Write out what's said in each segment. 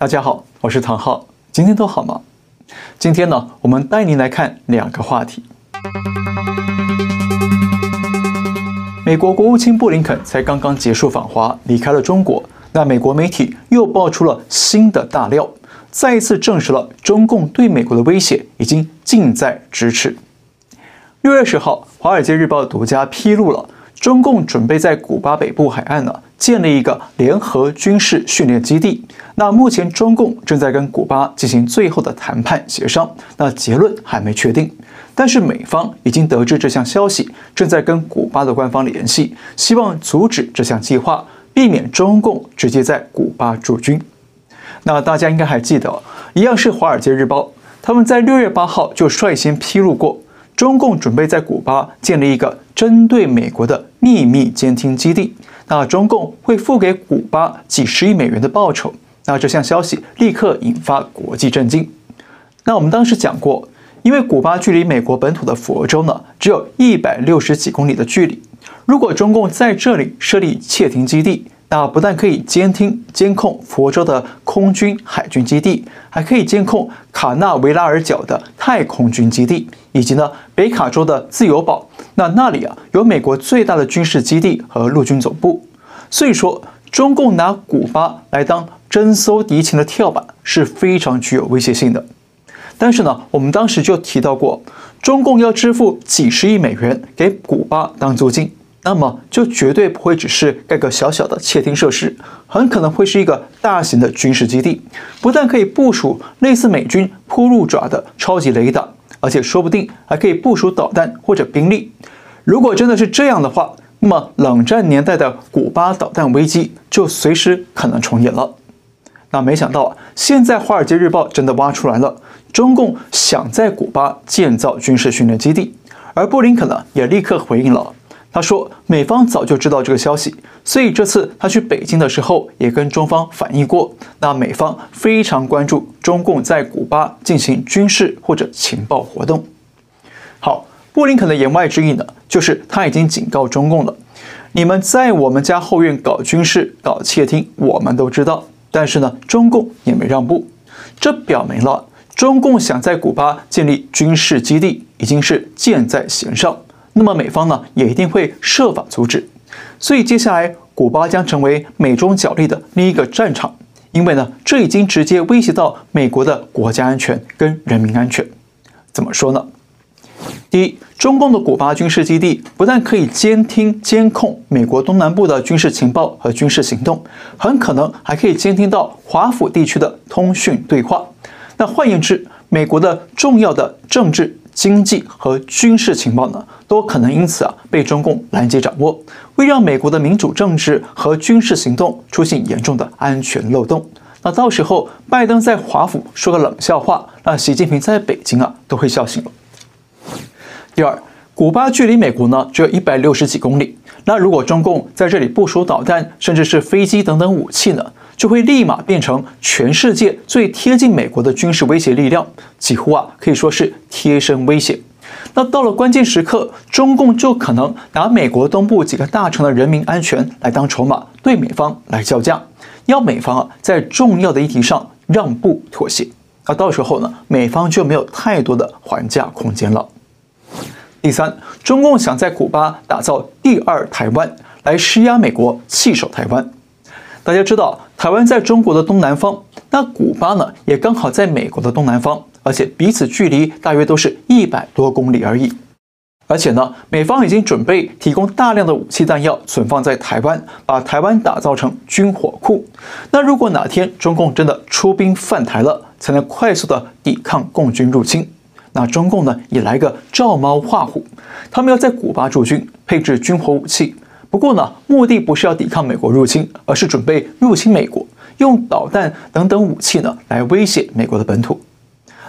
大家好，我是唐浩，今天都好吗？今天呢，我们带您来看两个话题。美国国务卿布林肯才刚刚结束访华，离开了中国。那美国媒体又爆出了新的大料，再一次证实了中共对美国的威胁已经近在咫尺。六月十号，《华尔街日报》独家披露了中共准备在古巴北部海岸呢建立一个联合军事训练基地。那目前中共正在跟古巴进行最后的谈判协商，那结论还没确定。但是美方已经得知这项消息，正在跟古巴的官方联系，希望阻止这项计划，避免中共直接在古巴驻军。那大家应该还记得，一样是《华尔街日报》，他们在六月八号就率先披露过，中共准备在古巴建立一个针对美国的秘密监听基地。那中共会付给古巴几十亿美元的报酬。那这项消息立刻引发国际震惊。那我们当时讲过。因为古巴距离美国本土的佛州呢，只有一百六十几公里的距离。如果中共在这里设立窃听基地，那不但可以监听、监控佛州的空军、海军基地，还可以监控卡纳维拉尔角的太空军基地，以及呢北卡州的自由堡。那那里啊有美国最大的军事基地和陆军总部。所以说，中共拿古巴来当侦搜敌情的跳板，是非常具有威胁性的。但是呢，我们当时就提到过，中共要支付几十亿美元给古巴当租金，那么就绝对不会只是盖个小小的窃听设施，很可能会是一个大型的军事基地，不但可以部署类似美军铺路爪的超级雷达，而且说不定还可以部署导弹或者兵力。如果真的是这样的话，那么冷战年代的古巴导弹危机就随时可能重演了。那没想到啊，现在《华尔街日报》真的挖出来了，中共想在古巴建造军事训练基地，而布林肯呢也立刻回应了，他说美方早就知道这个消息，所以这次他去北京的时候也跟中方反映过，那美方非常关注中共在古巴进行军事或者情报活动。好，布林肯的言外之意呢，就是他已经警告中共了，你们在我们家后院搞军事、搞窃听，我们都知道。但是呢，中共也没让步，这表明了中共想在古巴建立军事基地已经是箭在弦上。那么美方呢，也一定会设法阻止。所以接下来，古巴将成为美中角力的另一个战场，因为呢，这已经直接威胁到美国的国家安全跟人民安全。怎么说呢？第一，中共的古巴军事基地不但可以监听、监控美国东南部的军事情报和军事行动，很可能还可以监听到华府地区的通讯对话。那换言之，美国的重要的政治、经济和军事情报呢，都可能因此啊被中共拦截掌握，会让美国的民主政治和军事行动出现严重的安全漏洞。那到时候拜登在华府说个冷笑话，那习近平在北京啊都会笑醒了。第二，古巴距离美国呢只有一百六十几公里。那如果中共在这里部署导弹，甚至是飞机等等武器呢，就会立马变成全世界最贴近美国的军事威胁力量，几乎啊可以说是贴身威胁。那到了关键时刻，中共就可能拿美国东部几个大城的人民安全来当筹码，对美方来叫价，要美方啊在重要的议题上让步妥协。那到时候呢，美方就没有太多的还价空间了。第三，中共想在古巴打造第二台湾，来施压美国弃守台湾。大家知道，台湾在中国的东南方，那古巴呢，也刚好在美国的东南方，而且彼此距离大约都是一百多公里而已。而且呢，美方已经准备提供大量的武器弹药存放在台湾，把台湾打造成军火库。那如果哪天中共真的出兵犯台了，才能快速的抵抗共军入侵。那中共呢，也来个照猫画虎，他们要在古巴驻军，配置军火武器。不过呢，目的不是要抵抗美国入侵，而是准备入侵美国，用导弹等等武器呢来威胁美国的本土。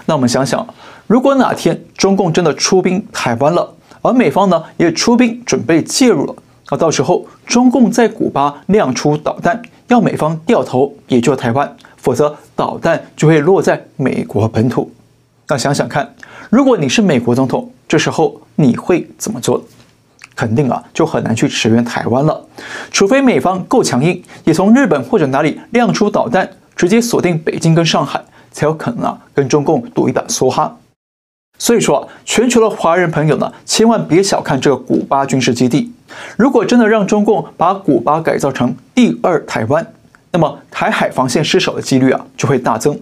那我们想想，如果哪天中共真的出兵台湾了，而美方呢也出兵准备介入了，那到时候中共在古巴亮出导弹，要美方掉头也就台湾，否则导弹就会落在美国本土。那想想看，如果你是美国总统，这时候你会怎么做？肯定啊，就很难去驰援台湾了。除非美方够强硬，也从日本或者哪里亮出导弹，直接锁定北京跟上海，才有可能啊跟中共赌一把梭哈。所以说，全球的华人朋友呢，千万别小看这个古巴军事基地。如果真的让中共把古巴改造成第二台湾，那么台海防线失守的几率啊就会大增。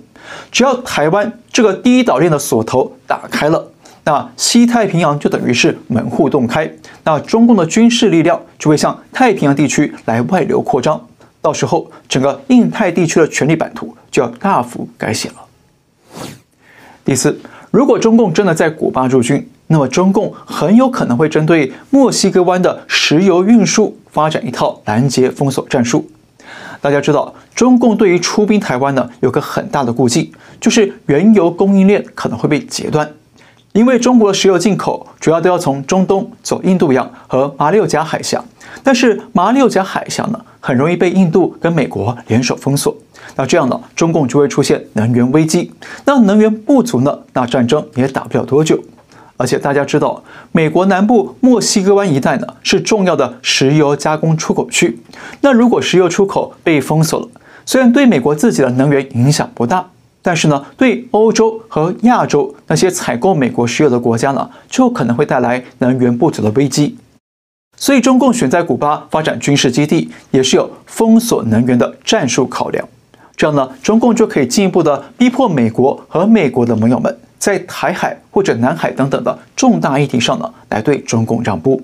只要台湾这个第一岛链的锁头打开了，那西太平洋就等于是门户洞开，那中共的军事力量就会向太平洋地区来外流扩张，到时候整个印太地区的权力版图就要大幅改写了。第四。如果中共真的在古巴驻军，那么中共很有可能会针对墨西哥湾的石油运输发展一套拦截封锁战术。大家知道，中共对于出兵台湾呢，有个很大的顾忌，就是原油供应链可能会被截断。因为中国的石油进口主要都要从中东走印度洋和马六甲海峡，但是马六甲海峡呢，很容易被印度跟美国联手封锁。那这样呢，中共就会出现能源危机。那能源不足呢，那战争也打不了多久。而且大家知道，美国南部墨西哥湾一带呢，是重要的石油加工出口区。那如果石油出口被封锁了，虽然对美国自己的能源影响不大。但是呢，对欧洲和亚洲那些采购美国石油的国家呢，就可能会带来能源不足的危机。所以，中共选在古巴发展军事基地，也是有封锁能源的战术考量。这样呢，中共就可以进一步的逼迫美国和美国的盟友们，在台海或者南海等等的重大议题上呢，来对中共让步。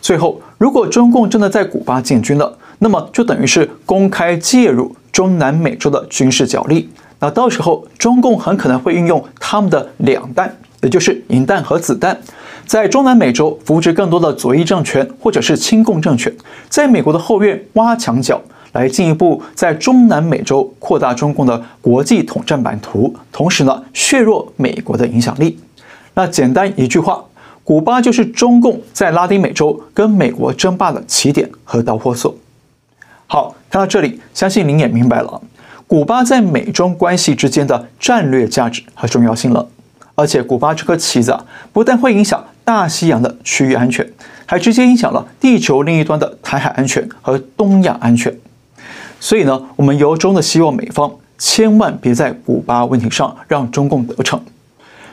最后，如果中共真的在古巴建军了，那么就等于是公开介入中南美洲的军事角力。那到时候，中共很可能会运用他们的两弹，也就是银弹和子弹，在中南美洲扶植更多的左翼政权或者是亲共政权，在美国的后院挖墙脚，来进一步在中南美洲扩大中共的国际统战版图，同时呢，削弱美国的影响力。那简单一句话，古巴就是中共在拉丁美洲跟美国争霸的起点和导火索。好，看到这里，相信您也明白了。古巴在美中关系之间的战略价值和重要性了，而且古巴这颗棋子啊，不但会影响大西洋的区域安全，还直接影响了地球另一端的台海安全和东亚安全。所以呢，我们由衷的希望美方千万别在古巴问题上让中共得逞。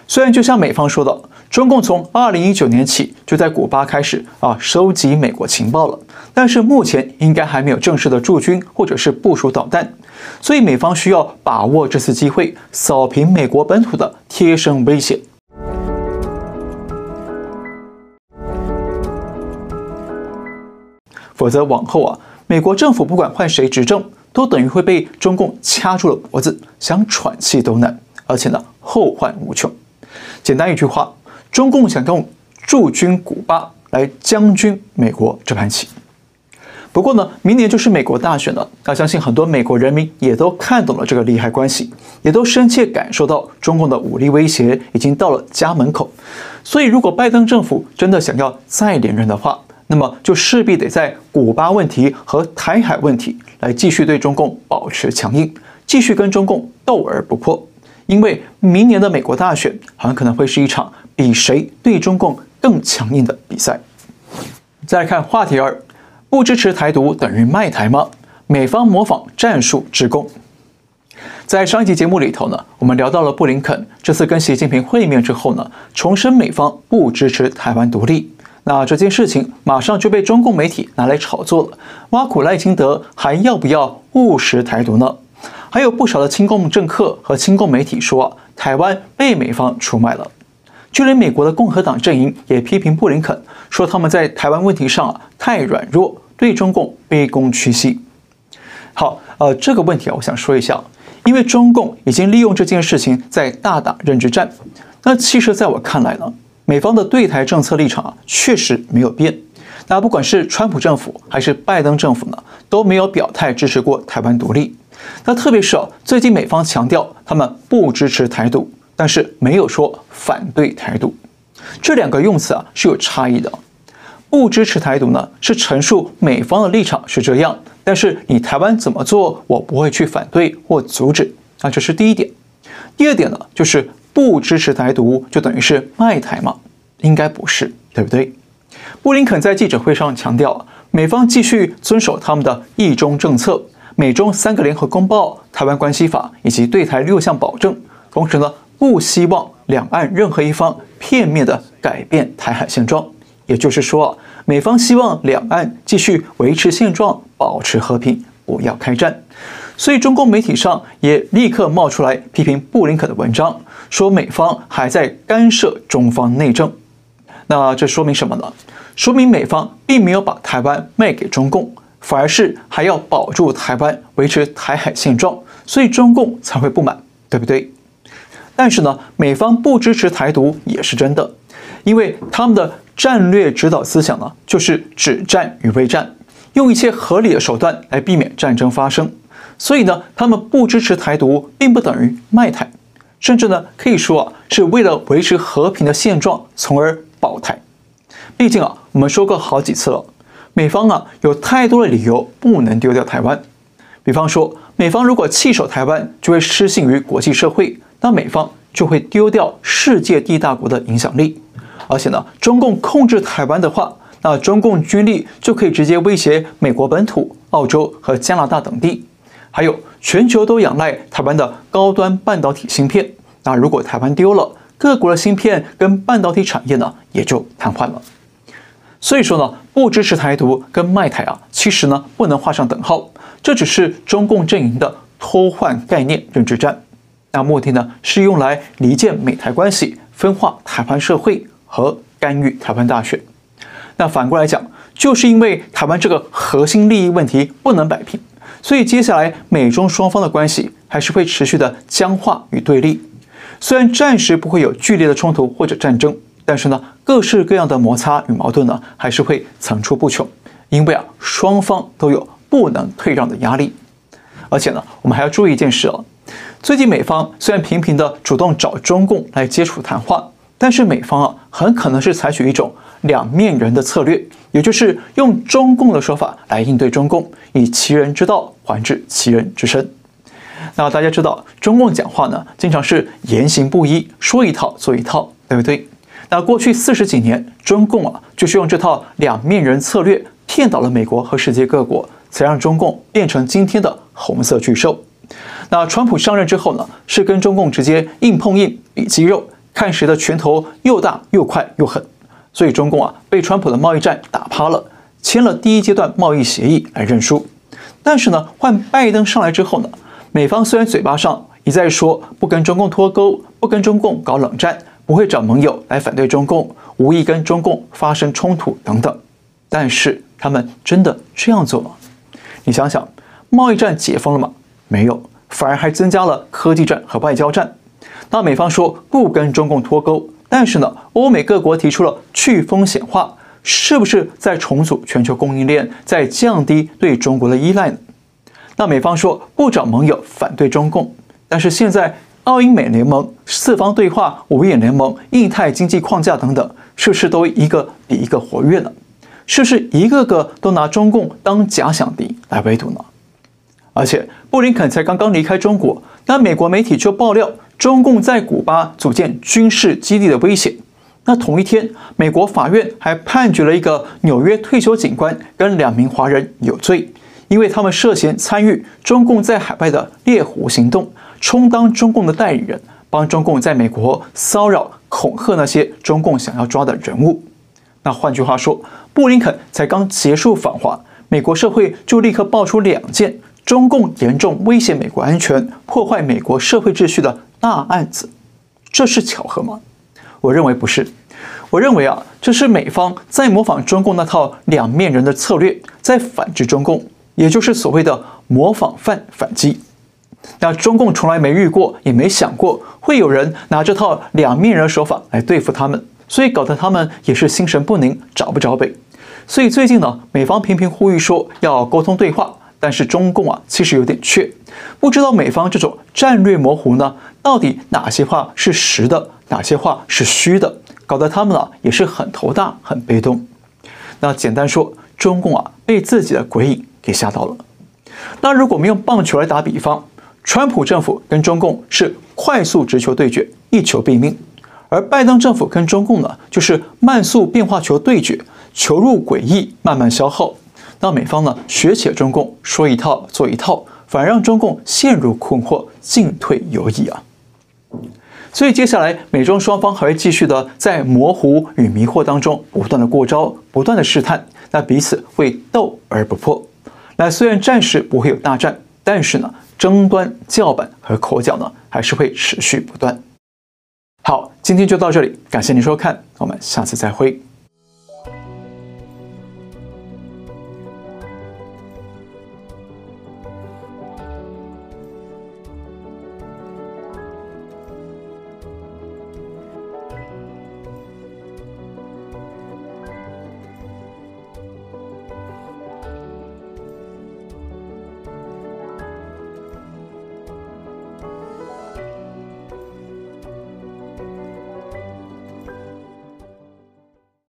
虽然就像美方说的，中共从二零一九年起就在古巴开始啊收集美国情报了，但是目前应该还没有正式的驻军或者是部署导弹。所以美方需要把握这次机会，扫平美国本土的贴身威胁。否则往后啊，美国政府不管换谁执政，都等于会被中共掐住了脖子，想喘气都难，而且呢，后患无穷。简单一句话，中共想用驻军古巴来将军美国这盘棋。不过呢，明年就是美国大选了，那相信很多美国人民也都看懂了这个利害关系，也都深切感受到中共的武力威胁已经到了家门口。所以，如果拜登政府真的想要再连任的话，那么就势必得在古巴问题和台海问题来继续对中共保持强硬，继续跟中共斗而不破。因为明年的美国大选很可能会是一场比谁对中共更强硬的比赛。再看话题二。不支持台独等于卖台吗？美方模仿战术之攻。在上一集节目里头呢，我们聊到了布林肯这次跟习近平会面之后呢，重申美方不支持台湾独立。那这件事情马上就被中共媒体拿来炒作了，挖苦赖清德还要不要务实台独呢？还有不少的亲共政客和亲共媒体说，台湾被美方出卖了。就连美国的共和党阵营也批评布林肯，说他们在台湾问题上啊太软弱，对中共卑躬屈膝。好，呃，这个问题啊，我想说一下，因为中共已经利用这件事情在大打认知战。那其实在我看来呢，美方的对台政策立场啊确实没有变。那不管是川普政府还是拜登政府呢，都没有表态支持过台湾独立。那特别是啊，最近美方强调他们不支持台独。但是没有说反对台独，这两个用词啊是有差异的。不支持台独呢，是陈述美方的立场是这样，但是你台湾怎么做，我不会去反对或阻止。那这是第一点。第二点呢，就是不支持台独就等于是卖台吗？应该不是，对不对？布林肯在记者会上强调，美方继续遵守他们的一中政策，美中三个联合公报、台湾关系法以及对台六项保证，同时呢，不希望两岸任何一方片面的改变台海现状。也就是说，美方希望两岸继续维持现状，保持和平，不要开战。所以，中共媒体上也立刻冒出来批评布林肯的文章，说美方还在干涉中方内政。那这说明什么呢？说明美方并没有把台湾卖给中共，反而是还要保住台湾，维持台海现状，所以中共才会不满，对不对？但是呢，美方不支持台独也是真的，因为他们的战略指导思想呢，就是止战与未战，用一切合理的手段来避免战争发生。所以呢，他们不支持台独，并不等于卖台，甚至呢，可以说啊，是为了维持和平的现状，从而保台。毕竟啊，我们说过好几次了，美方啊有太多的理由不能丢掉台湾。比方说，美方如果弃守台湾，就会失信于国际社会，那美方就会丢掉世界第一大国的影响力。而且呢，中共控制台湾的话，那中共军力就可以直接威胁美国本土、澳洲和加拿大等地。还有，全球都仰赖台湾的高端半导体芯片。那如果台湾丢了，各国的芯片跟半导体产业呢，也就瘫痪了。所以说呢，不支持台独跟卖台啊，其实呢不能画上等号。这只是中共阵营的偷换概念认知战。那目的呢是用来离间美台关系、分化台湾社会和干预台湾大选。那反过来讲，就是因为台湾这个核心利益问题不能摆平。所以接下来美中双方的关系还是会持续的僵化与对立，虽然暂时不会有剧烈的冲突或者战争，但是呢，各式各样的摩擦与矛盾呢，还是会层出不穷。因为啊，双方都有不能退让的压力，而且呢，我们还要注意一件事哦，最近美方虽然频频的主动找中共来接触谈话，但是美方啊，很可能是采取一种两面人的策略。也就是用中共的说法来应对中共，以其人之道还治其人之身。那大家知道，中共讲话呢，经常是言行不一，说一套做一套，对不对？那过去四十几年，中共啊，就是用这套两面人策略骗倒了美国和世界各国，才让中共变成今天的红色巨兽。那川普上任之后呢，是跟中共直接硬碰硬，比肌肉，看谁的拳头又大又快又狠。所以中共啊被川普的贸易战打趴了，签了第一阶段贸易协议来认输。但是呢，换拜登上来之后呢，美方虽然嘴巴上一再说不跟中共脱钩，不跟中共搞冷战，不会找盟友来反对中共，无意跟中共发生冲突等等，但是他们真的这样做吗？你想想，贸易战解封了吗？没有，反而还增加了科技战和外交战。那美方说不跟中共脱钩。但是呢，欧美各国提出了去风险化，是不是在重组全球供应链，在降低对中国的依赖呢？那美方说不找盟友反对中共，但是现在澳英美联盟、四方对话、五眼联盟、印太经济框架等等，是不是都一个比一个活跃呢？是不是一个个都拿中共当假想敌来围堵呢？而且布林肯才刚刚离开中国，那美国媒体就爆料。中共在古巴组建军事基地的威胁。那同一天，美国法院还判决了一个纽约退休警官跟两名华人有罪，因为他们涉嫌参与中共在海外的猎狐行动，充当中共的代理人，帮中共在美国骚扰、恐吓那些中共想要抓的人物。那换句话说，布林肯才刚结束访华，美国社会就立刻爆出两件中共严重威胁美国安全、破坏美国社会秩序的。大案子，这是巧合吗？我认为不是。我认为啊，这是美方在模仿中共那套两面人的策略，在反制中共，也就是所谓的模仿犯反击。那中共从来没遇过，也没想过会有人拿这套两面人手法来对付他们，所以搞得他们也是心神不宁，找不着北。所以最近呢，美方频频呼吁说要沟通对话。但是中共啊，其实有点怯，不知道美方这种战略模糊呢，到底哪些话是实的，哪些话是虚的，搞得他们啊也是很头大、很被动。那简单说，中共啊被自己的鬼影给吓到了。那如果我们用棒球来打比方，川普政府跟中共是快速直球对决，一球毙命；而拜登政府跟中共呢，就是慢速变化球对决，球入诡异，慢慢消耗。让美方呢学起了中共说一套做一套，反而让中共陷入困惑，进退有以啊。所以接下来美中双方还会继续的在模糊与迷惑当中不断的过招，不断的试探，那彼此会斗而不破。那虽然暂时不会有大战，但是呢，争端、叫板和口角呢还是会持续不断。好，今天就到这里，感谢您收看，我们下次再会。